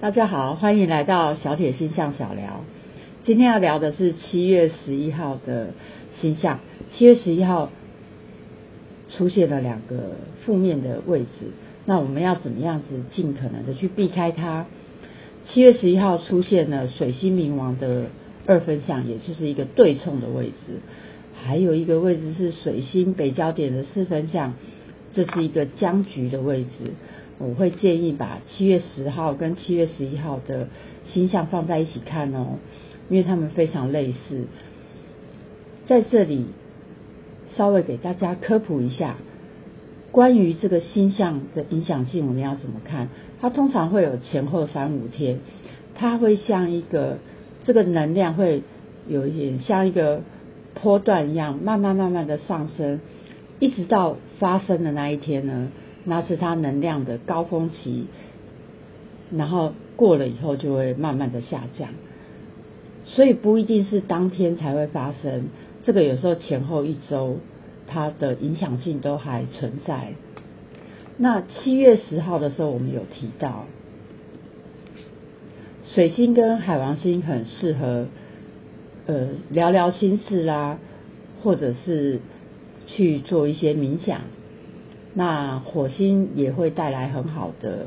大家好，欢迎来到小铁星象小聊。今天要聊的是七月十一号的星象。七月十一号出现了两个负面的位置，那我们要怎么样子尽可能的去避开它？七月十一号出现了水星冥王的二分相，也就是一个对冲的位置，还有一个位置是水星北焦点的四分相，这是一个僵局的位置。我会建议把七月十号跟七月十一号的星象放在一起看哦，因为他们非常类似。在这里稍微给大家科普一下，关于这个星象的影响性，我们要怎么看？它通常会有前后三五天，它会像一个这个能量会有一点像一个波段一样，慢慢慢慢的上升，一直到发生的那一天呢？那是它能量的高峰期，然后过了以后就会慢慢的下降，所以不一定是当天才会发生，这个有时候前后一周它的影响性都还存在。那七月十号的时候，我们有提到，水星跟海王星很适合，呃，聊聊心事啦，或者是去做一些冥想。那火星也会带来很好的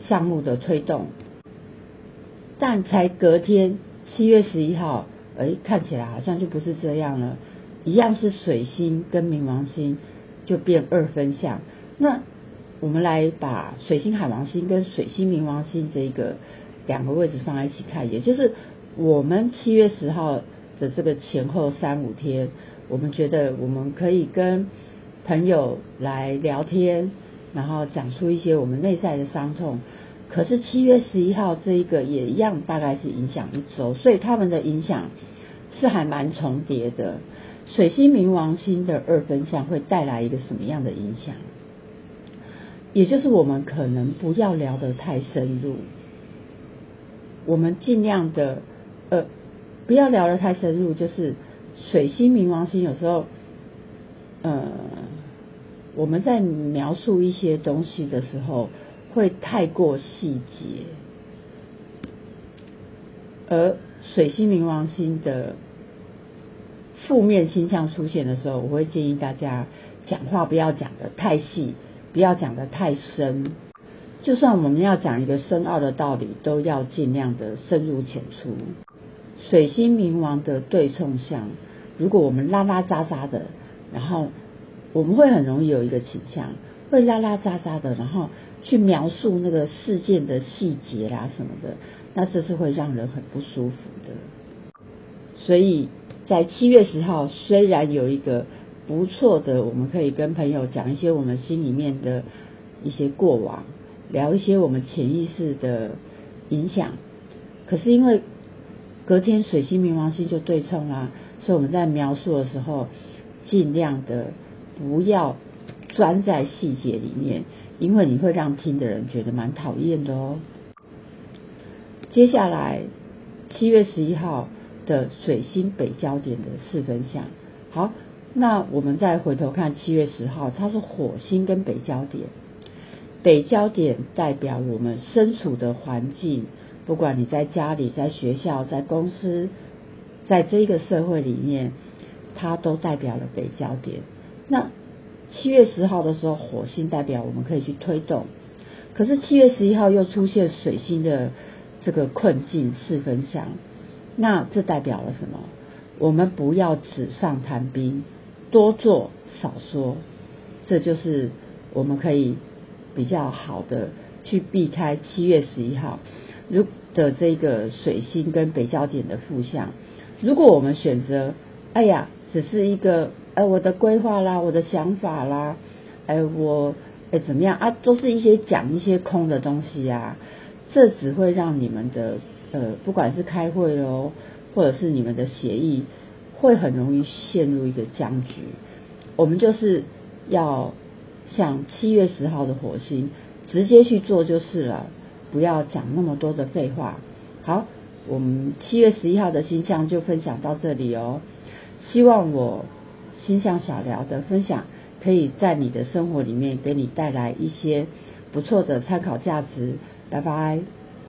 项目的推动，但才隔天七月十一号，哎，看起来好像就不是这样了，一样是水星跟冥王星就变二分相。那我们来把水星海王星跟水星冥王星这个两个位置放在一起看，也就是我们七月十号的这个前后三五天，我们觉得我们可以跟。朋友来聊天，然后讲出一些我们内在的伤痛。可是七月十一号这一个也一样，大概是影响一周，所以他们的影响是还蛮重叠的。水星冥王星的二分相会带来一个什么样的影响？也就是我们可能不要聊得太深入，我们尽量的呃不要聊得太深入。就是水星冥王星有时候呃。我们在描述一些东西的时候，会太过细节，而水星冥王星的负面星象出现的时候，我会建议大家讲话不要讲的太细，不要讲的太深。就算我们要讲一个深奥的道理，都要尽量的深入浅出。水星冥王的对冲相，如果我们拉拉杂杂的，然后。我们会很容易有一个倾向，会拉拉杂杂的，然后去描述那个事件的细节啦什么的，那这是会让人很不舒服的。所以在七月十号，虽然有一个不错的，我们可以跟朋友讲一些我们心里面的一些过往，聊一些我们潜意识的影响，可是因为隔天水星冥王星就对冲啦，所以我们在描述的时候尽量的。不要钻在细节里面，因为你会让听的人觉得蛮讨厌的哦。接下来七月十一号的水星北焦点的四分相，好，那我们再回头看七月十号，它是火星跟北焦点，北焦点代表我们身处的环境，不管你在家里、在学校、在公司，在这个社会里面，它都代表了北焦点。那七月十号的时候，火星代表我们可以去推动，可是七月十一号又出现水星的这个困境四分相，那这代表了什么？我们不要纸上谈兵，多做少说，这就是我们可以比较好的去避开七月十一号如的这个水星跟北焦点的负相。如果我们选择，哎呀，只是一个。哎，我的规划啦，我的想法啦，哎，我哎怎么样啊？都是一些讲一些空的东西呀，这只会让你们的呃，不管是开会喽，或者是你们的协议，会很容易陷入一个僵局。我们就是要像七月十号的火星，直接去做就是了，不要讲那么多的废话。好，我们七月十一号的星象就分享到这里哦，希望我。心向小聊的分享，可以在你的生活里面给你带来一些不错的参考价值。拜拜。